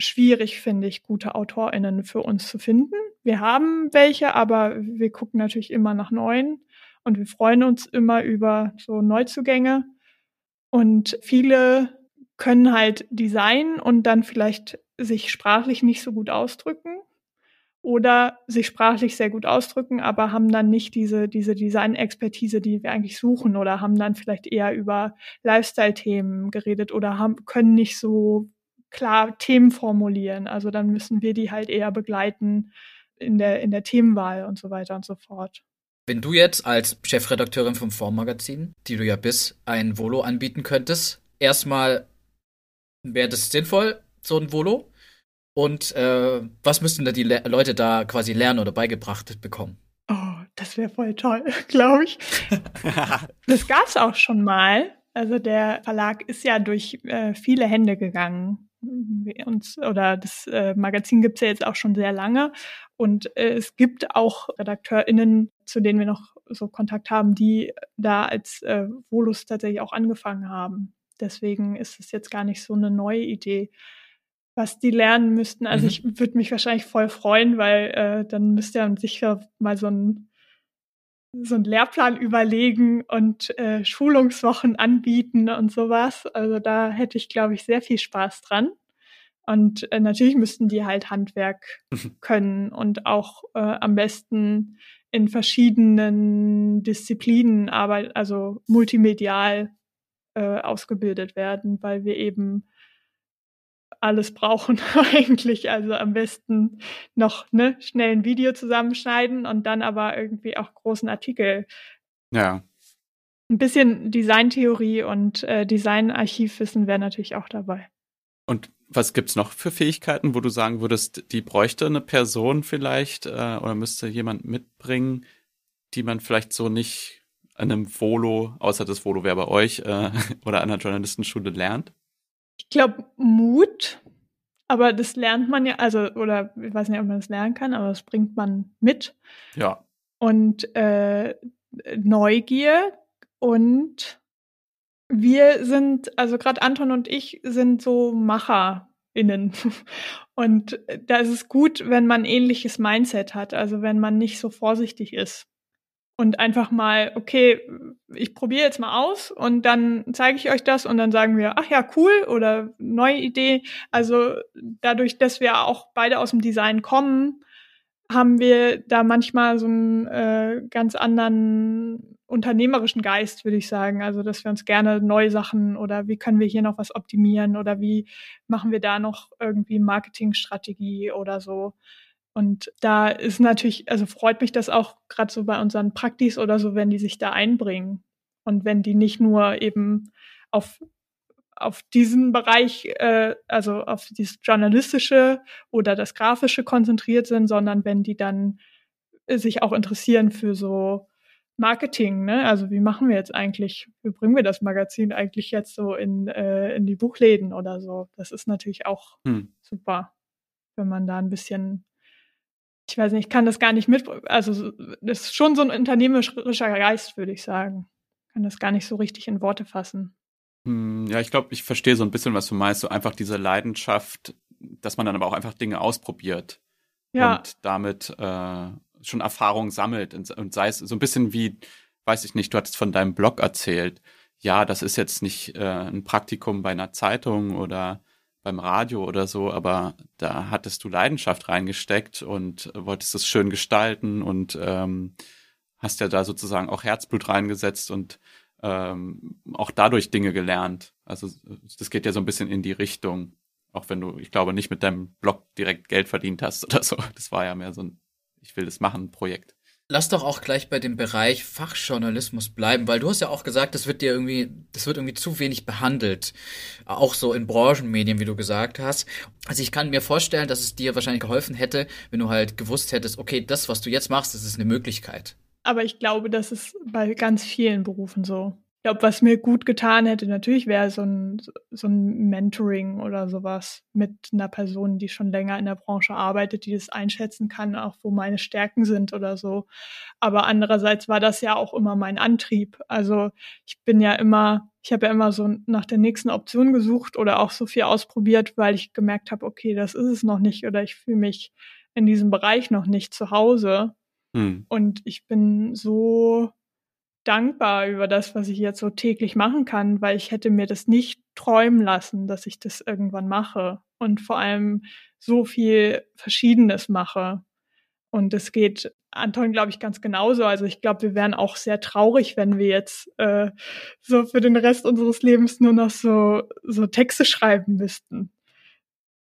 schwierig, finde ich, gute AutorInnen für uns zu finden. Wir haben welche, aber wir gucken natürlich immer nach neuen und wir freuen uns immer über so Neuzugänge. Und viele können halt designen und dann vielleicht sich sprachlich nicht so gut ausdrücken oder sich sprachlich sehr gut ausdrücken, aber haben dann nicht diese, diese Design-Expertise, die wir eigentlich suchen oder haben dann vielleicht eher über Lifestyle-Themen geredet oder haben, können nicht so klar Themen formulieren. Also dann müssen wir die halt eher begleiten in der, in der Themenwahl und so weiter und so fort. Wenn du jetzt als Chefredakteurin vom Formmagazin, die du ja bist, ein Volo anbieten könntest, erstmal wäre das sinnvoll, so ein Volo? Und äh, was müssten da die Le Leute da quasi lernen oder beigebracht bekommen? Oh, das wäre voll toll, glaube ich. das gab's auch schon mal. Also der Verlag ist ja durch äh, viele Hände gegangen. Uns, oder das äh, Magazin gibt's ja jetzt auch schon sehr lange. Und äh, es gibt auch RedakteurInnen, zu denen wir noch so Kontakt haben, die da als äh, Volus tatsächlich auch angefangen haben. Deswegen ist es jetzt gar nicht so eine neue Idee was die lernen müssten. Also mhm. ich würde mich wahrscheinlich voll freuen, weil äh, dann müsste er sicher mal so ein so einen Lehrplan überlegen und äh, Schulungswochen anbieten und sowas. Also da hätte ich, glaube ich, sehr viel Spaß dran. Und äh, natürlich müssten die halt Handwerk mhm. können und auch äh, am besten in verschiedenen Disziplinen, aber also multimedial äh, ausgebildet werden, weil wir eben alles brauchen eigentlich. Also am besten noch ne, schnell ein Video zusammenschneiden und dann aber irgendwie auch großen Artikel. Ja. Ein bisschen Designtheorie und äh, Designarchivwissen wäre natürlich auch dabei. Und was gibt's noch für Fähigkeiten, wo du sagen würdest, die bräuchte eine Person vielleicht äh, oder müsste jemand mitbringen, die man vielleicht so nicht an einem Volo, außer das Volo wäre bei euch, äh, oder an einer Journalistenschule lernt? Ich glaube Mut, aber das lernt man ja, also, oder ich weiß nicht, ob man das lernen kann, aber das bringt man mit. Ja. Und äh, Neugier und wir sind, also gerade Anton und ich sind so MacherInnen. Und da ist es gut, wenn man ähnliches Mindset hat, also wenn man nicht so vorsichtig ist und einfach mal, okay, ich probiere jetzt mal aus und dann zeige ich euch das und dann sagen wir, ach ja, cool oder neue Idee. Also dadurch, dass wir auch beide aus dem Design kommen, haben wir da manchmal so einen äh, ganz anderen unternehmerischen Geist, würde ich sagen. Also, dass wir uns gerne neue Sachen oder wie können wir hier noch was optimieren oder wie machen wir da noch irgendwie Marketingstrategie oder so Und da ist natürlich, also freut mich das auch gerade so bei unseren Praktis oder so, wenn die sich da einbringen. Und wenn die nicht nur eben auf, auf diesen Bereich, äh, also auf dieses journalistische oder das grafische konzentriert sind, sondern wenn die dann sich auch interessieren für so Marketing, ne? Also wie machen wir jetzt eigentlich, wie bringen wir das Magazin eigentlich jetzt so in, äh, in die Buchläden oder so? Das ist natürlich auch hm. super, wenn man da ein bisschen ich weiß nicht, ich kann das gar nicht mit, also das ist schon so ein unternehmerischer Geist, würde ich sagen. Ich kann das gar nicht so richtig in Worte fassen. Hm, ja, ich glaube, ich verstehe so ein bisschen, was du meinst, so einfach diese Leidenschaft, dass man dann aber auch einfach Dinge ausprobiert ja. und damit äh, schon Erfahrung sammelt und, und sei es so ein bisschen wie, weiß ich nicht, du hattest von deinem Blog erzählt. Ja, das ist jetzt nicht äh, ein Praktikum bei einer Zeitung oder beim Radio oder so, aber da hattest du Leidenschaft reingesteckt und wolltest es schön gestalten und ähm, hast ja da sozusagen auch Herzblut reingesetzt und ähm, auch dadurch Dinge gelernt. Also das geht ja so ein bisschen in die Richtung, auch wenn du, ich glaube, nicht mit deinem Blog direkt Geld verdient hast oder so. Das war ja mehr so ein Ich will das machen Projekt. Lass doch auch gleich bei dem Bereich Fachjournalismus bleiben, weil du hast ja auch gesagt, das wird dir irgendwie, das wird irgendwie zu wenig behandelt. Auch so in Branchenmedien, wie du gesagt hast. Also ich kann mir vorstellen, dass es dir wahrscheinlich geholfen hätte, wenn du halt gewusst hättest, okay, das, was du jetzt machst, das ist eine Möglichkeit. Aber ich glaube, das ist bei ganz vielen Berufen so glaube, was mir gut getan hätte, natürlich wäre so ein, so ein Mentoring oder sowas mit einer Person, die schon länger in der Branche arbeitet, die das einschätzen kann, auch wo meine Stärken sind oder so. Aber andererseits war das ja auch immer mein Antrieb. Also ich bin ja immer, ich habe ja immer so nach der nächsten Option gesucht oder auch so viel ausprobiert, weil ich gemerkt habe, okay, das ist es noch nicht oder ich fühle mich in diesem Bereich noch nicht zu Hause. Hm. Und ich bin so dankbar über das, was ich jetzt so täglich machen kann, weil ich hätte mir das nicht träumen lassen, dass ich das irgendwann mache und vor allem so viel Verschiedenes mache. Und es geht Anton, glaube ich, ganz genauso. Also ich glaube, wir wären auch sehr traurig, wenn wir jetzt äh, so für den Rest unseres Lebens nur noch so, so Texte schreiben müssten.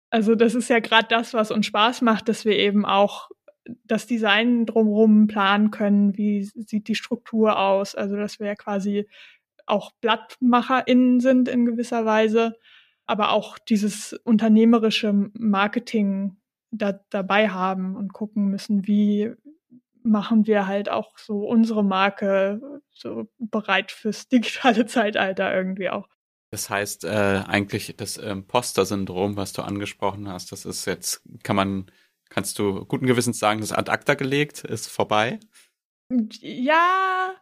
Also das ist ja gerade das, was uns Spaß macht, dass wir eben auch das Design drumherum planen können, wie sieht die Struktur aus, also dass wir ja quasi auch BlattmacherInnen sind in gewisser Weise, aber auch dieses unternehmerische Marketing da, dabei haben und gucken müssen, wie machen wir halt auch so unsere Marke so bereit fürs digitale Zeitalter irgendwie auch. Das heißt, äh, eigentlich das Imposter-Syndrom, was du angesprochen hast, das ist jetzt, kann man Kannst du guten Gewissens sagen, das ad acta gelegt, ist vorbei? Ja,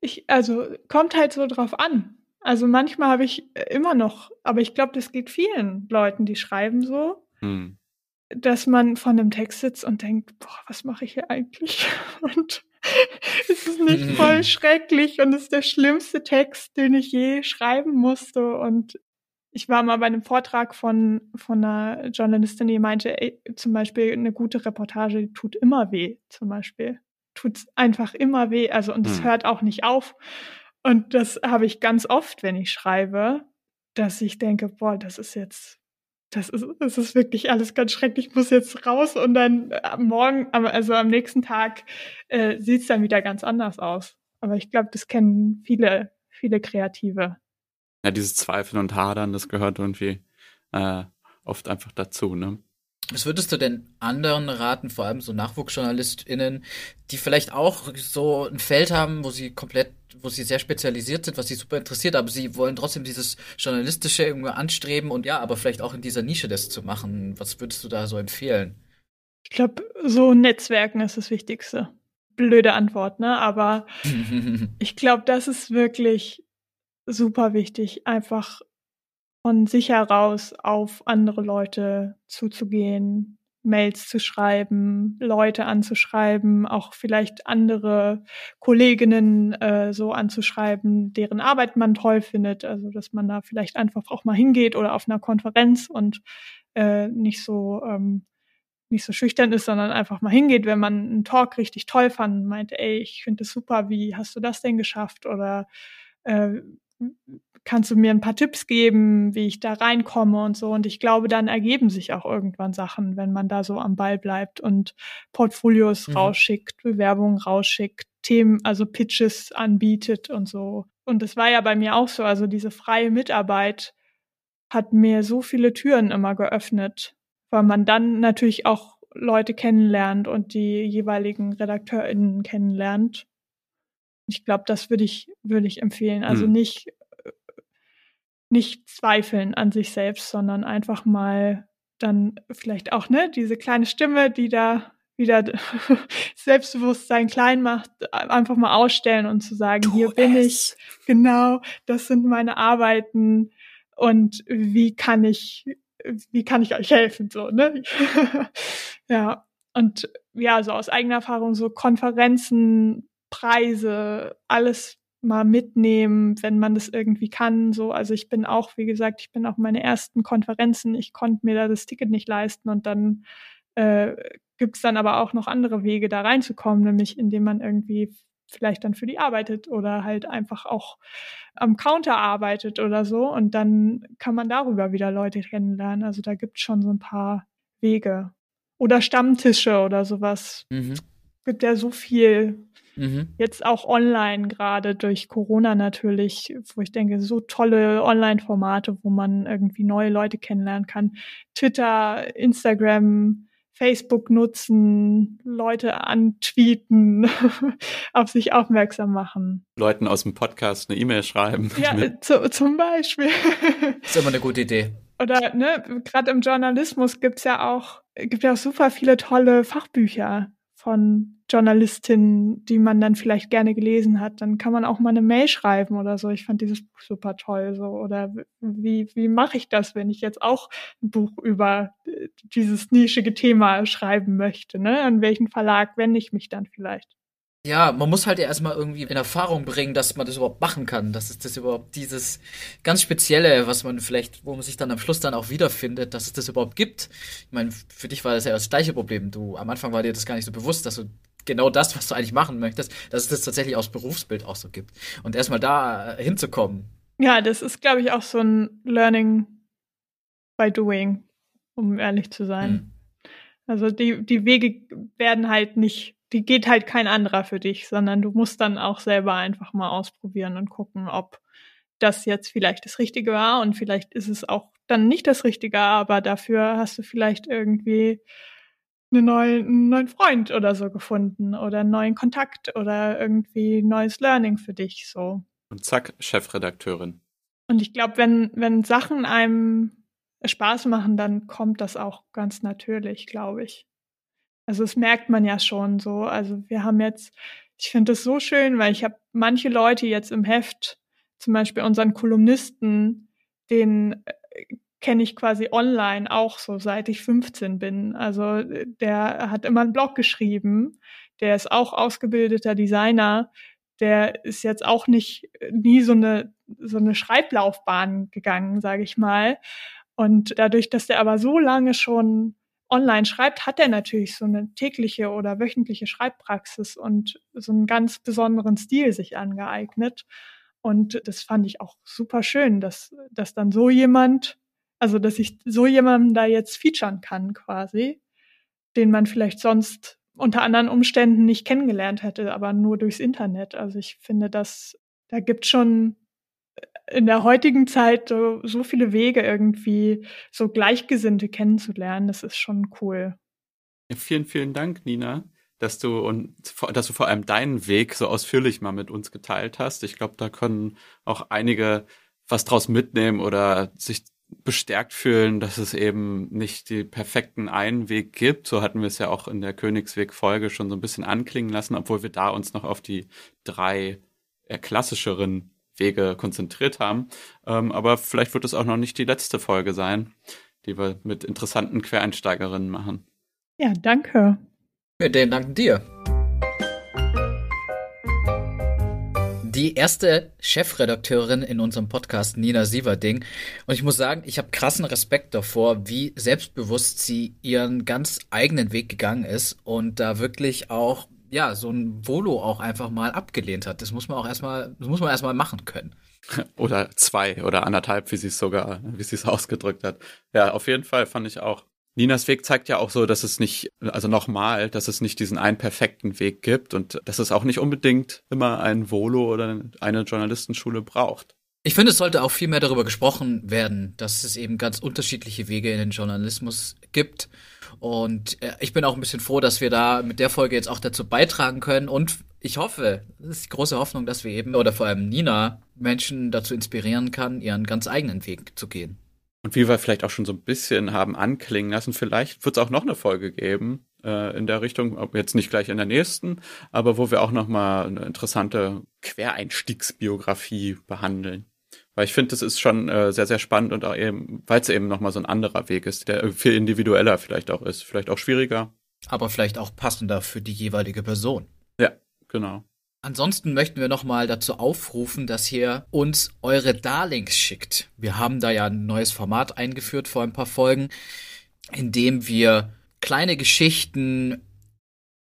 ich, also kommt halt so drauf an. Also manchmal habe ich immer noch, aber ich glaube, das geht vielen Leuten, die schreiben so, hm. dass man von einem Text sitzt und denkt, boah, was mache ich hier eigentlich? Und es ist nicht voll schrecklich und es ist der schlimmste Text, den ich je schreiben musste. Und ich war mal bei einem Vortrag von, von einer Journalistin, die meinte, ey, zum Beispiel eine gute Reportage tut immer weh, zum Beispiel. Tut einfach immer weh, also und es hm. hört auch nicht auf. Und das habe ich ganz oft, wenn ich schreibe, dass ich denke, boah, das ist jetzt, das ist, das ist wirklich alles ganz schrecklich, ich muss jetzt raus und dann am Morgen, also am nächsten Tag äh, sieht es dann wieder ganz anders aus. Aber ich glaube, das kennen viele, viele Kreative ja, dieses Zweifeln und Hadern, das gehört irgendwie äh, oft einfach dazu, ne? Was würdest du denn anderen raten, vor allem so NachwuchsjournalistInnen, die vielleicht auch so ein Feld haben, wo sie komplett, wo sie sehr spezialisiert sind, was sie super interessiert, aber sie wollen trotzdem dieses Journalistische irgendwie anstreben und ja, aber vielleicht auch in dieser Nische das zu machen. Was würdest du da so empfehlen? Ich glaube, so Netzwerken ist das Wichtigste. Blöde Antwort, ne? Aber ich glaube, das ist wirklich super wichtig, einfach von sich heraus auf andere Leute zuzugehen, Mails zu schreiben, Leute anzuschreiben, auch vielleicht andere Kolleginnen äh, so anzuschreiben, deren Arbeit man toll findet. Also dass man da vielleicht einfach auch mal hingeht oder auf einer Konferenz und äh, nicht so ähm, nicht so schüchtern ist, sondern einfach mal hingeht, wenn man einen Talk richtig toll fand, meint, ey, ich finde das super, wie hast du das denn geschafft? Oder äh, kannst du mir ein paar Tipps geben, wie ich da reinkomme und so. Und ich glaube, dann ergeben sich auch irgendwann Sachen, wenn man da so am Ball bleibt und Portfolios mhm. rausschickt, Bewerbungen rausschickt, Themen, also Pitches anbietet und so. Und das war ja bei mir auch so. Also diese freie Mitarbeit hat mir so viele Türen immer geöffnet, weil man dann natürlich auch Leute kennenlernt und die jeweiligen RedakteurInnen kennenlernt. Ich glaube, das würde ich, würde ich empfehlen. Also hm. nicht, nicht zweifeln an sich selbst, sondern einfach mal dann vielleicht auch, ne, diese kleine Stimme, die da wieder Selbstbewusstsein klein macht, einfach mal ausstellen und zu sagen, tu hier es. bin ich, genau, das sind meine Arbeiten und wie kann ich, wie kann ich euch helfen, so, ne? ja. Und ja, so aus eigener Erfahrung, so Konferenzen, Preise, alles mal mitnehmen, wenn man das irgendwie kann. So, also ich bin auch, wie gesagt, ich bin auch meine ersten Konferenzen, ich konnte mir da das Ticket nicht leisten und dann äh, gibt es dann aber auch noch andere Wege, da reinzukommen, nämlich indem man irgendwie vielleicht dann für die arbeitet oder halt einfach auch am Counter arbeitet oder so. Und dann kann man darüber wieder Leute kennenlernen. Also da gibt es schon so ein paar Wege. Oder Stammtische oder sowas. Mhm. Gibt ja so viel. Mhm. Jetzt auch online, gerade durch Corona natürlich, wo ich denke, so tolle Online-Formate, wo man irgendwie neue Leute kennenlernen kann. Twitter, Instagram, Facebook nutzen, Leute antweeten, auf sich aufmerksam machen. Leuten aus dem Podcast eine E-Mail schreiben. Ja, zu, zum Beispiel. ist immer eine gute Idee. Oder ne, gerade im Journalismus gibt's ja auch, gibt ja auch super viele tolle Fachbücher von Journalistin, die man dann vielleicht gerne gelesen hat, dann kann man auch mal eine Mail schreiben oder so. Ich fand dieses Buch super toll so. Oder wie, wie mache ich das, wenn ich jetzt auch ein Buch über äh, dieses nischige Thema schreiben möchte? Ne? An welchen Verlag wende ich mich dann vielleicht? Ja, man muss halt erstmal irgendwie in Erfahrung bringen, dass man das überhaupt machen kann. Dass es das überhaupt dieses ganz Spezielle, was man vielleicht, wo man sich dann am Schluss dann auch wiederfindet, dass es das überhaupt gibt. Ich meine, für dich war das ja das gleiche Problem. Du, am Anfang war dir das gar nicht so bewusst, dass du genau das, was du eigentlich machen möchtest, dass es das tatsächlich aus Berufsbild auch so gibt. Und erstmal da äh, hinzukommen. Ja, das ist, glaube ich, auch so ein Learning by doing, um ehrlich zu sein. Hm. Also die, die Wege werden halt nicht, die geht halt kein anderer für dich, sondern du musst dann auch selber einfach mal ausprobieren und gucken, ob das jetzt vielleicht das Richtige war und vielleicht ist es auch dann nicht das Richtige, aber dafür hast du vielleicht irgendwie eine neue, einen neuen Freund oder so gefunden oder einen neuen Kontakt oder irgendwie neues Learning für dich so. Und zack, Chefredakteurin. Und ich glaube, wenn, wenn Sachen einem Spaß machen, dann kommt das auch ganz natürlich, glaube ich. Also das merkt man ja schon so. Also wir haben jetzt, ich finde es so schön, weil ich habe manche Leute jetzt im Heft, zum Beispiel unseren Kolumnisten, den kenne ich quasi online auch so, seit ich 15 bin. Also der hat immer einen Blog geschrieben, der ist auch ausgebildeter Designer, der ist jetzt auch nicht nie so eine so eine Schreiblaufbahn gegangen, sage ich mal. Und dadurch, dass der aber so lange schon online schreibt, hat er natürlich so eine tägliche oder wöchentliche Schreibpraxis und so einen ganz besonderen Stil sich angeeignet. Und das fand ich auch super schön, dass, dass dann so jemand also, dass ich so jemanden da jetzt featuren kann, quasi, den man vielleicht sonst unter anderen Umständen nicht kennengelernt hätte, aber nur durchs Internet. Also ich finde, dass da gibt schon in der heutigen Zeit so, so viele Wege irgendwie so Gleichgesinnte kennenzulernen. Das ist schon cool. Vielen, vielen Dank, Nina, dass du und dass du vor allem deinen Weg so ausführlich mal mit uns geteilt hast. Ich glaube, da können auch einige was draus mitnehmen oder sich bestärkt fühlen, dass es eben nicht die perfekten einen Weg gibt. So hatten wir es ja auch in der Königsweg-Folge schon so ein bisschen anklingen lassen, obwohl wir da uns noch auf die drei eher klassischeren Wege konzentriert haben. Ähm, aber vielleicht wird es auch noch nicht die letzte Folge sein, die wir mit interessanten Quereinsteigerinnen machen. Ja, danke. Wir danken dir. die erste Chefredakteurin in unserem Podcast, Nina Sieverding. Und ich muss sagen, ich habe krassen Respekt davor, wie selbstbewusst sie ihren ganz eigenen Weg gegangen ist und da wirklich auch ja, so ein Volo auch einfach mal abgelehnt hat. Das muss man auch erstmal, das muss man erstmal machen können. Oder zwei oder anderthalb, wie sie es sogar, wie sie es ausgedrückt hat. Ja, auf jeden Fall fand ich auch. Ninas Weg zeigt ja auch so, dass es nicht, also nochmal, dass es nicht diesen einen perfekten Weg gibt und dass es auch nicht unbedingt immer ein Volo oder eine Journalistenschule braucht. Ich finde, es sollte auch viel mehr darüber gesprochen werden, dass es eben ganz unterschiedliche Wege in den Journalismus gibt. Und äh, ich bin auch ein bisschen froh, dass wir da mit der Folge jetzt auch dazu beitragen können. Und ich hoffe, das ist die große Hoffnung, dass wir eben, oder vor allem Nina, Menschen dazu inspirieren kann, ihren ganz eigenen Weg zu gehen. Und wie wir vielleicht auch schon so ein bisschen haben anklingen lassen, vielleicht wird es auch noch eine Folge geben äh, in der Richtung, ob jetzt nicht gleich in der nächsten, aber wo wir auch noch mal eine interessante Quereinstiegsbiografie behandeln. Weil ich finde, das ist schon äh, sehr, sehr spannend und auch eben, weil es eben noch mal so ein anderer Weg ist, der viel individueller vielleicht auch ist, vielleicht auch schwieriger. Aber vielleicht auch passender für die jeweilige Person. Ja, genau. Ansonsten möchten wir nochmal dazu aufrufen, dass ihr uns eure Darlings schickt. Wir haben da ja ein neues Format eingeführt vor ein paar Folgen, in dem wir kleine Geschichten,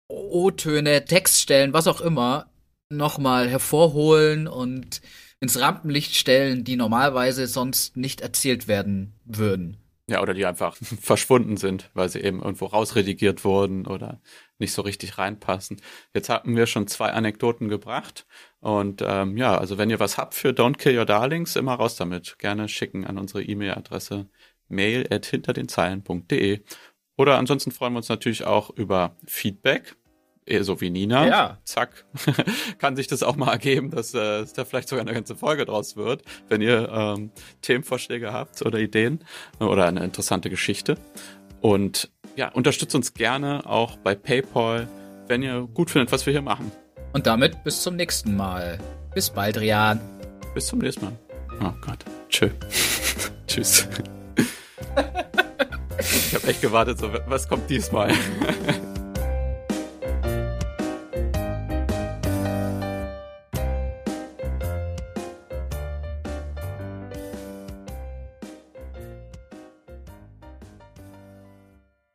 O-Töne, Textstellen, was auch immer, nochmal hervorholen und ins Rampenlicht stellen, die normalerweise sonst nicht erzählt werden würden. Ja, oder die einfach verschwunden sind, weil sie eben irgendwo rausredigiert wurden oder nicht so richtig reinpassen. Jetzt haben wir schon zwei Anekdoten gebracht. Und ähm, ja, also wenn ihr was habt für Don't Kill Your Darlings, immer raus damit. Gerne schicken an unsere E-Mail-Adresse mail at hinterdenzeilen.de. Oder ansonsten freuen wir uns natürlich auch über Feedback so wie Nina. Ja. Zack. Kann sich das auch mal ergeben, dass, äh, da vielleicht sogar eine ganze Folge draus wird, wenn ihr ähm, Themenvorschläge habt oder Ideen oder eine interessante Geschichte. Und ja, unterstützt uns gerne auch bei PayPal, wenn ihr gut findet, was wir hier machen. Und damit bis zum nächsten Mal. Bis bald, Rian. Bis zum nächsten Mal. Oh Gott. Tschö. Tschüss. ich habe echt gewartet, so, was kommt diesmal?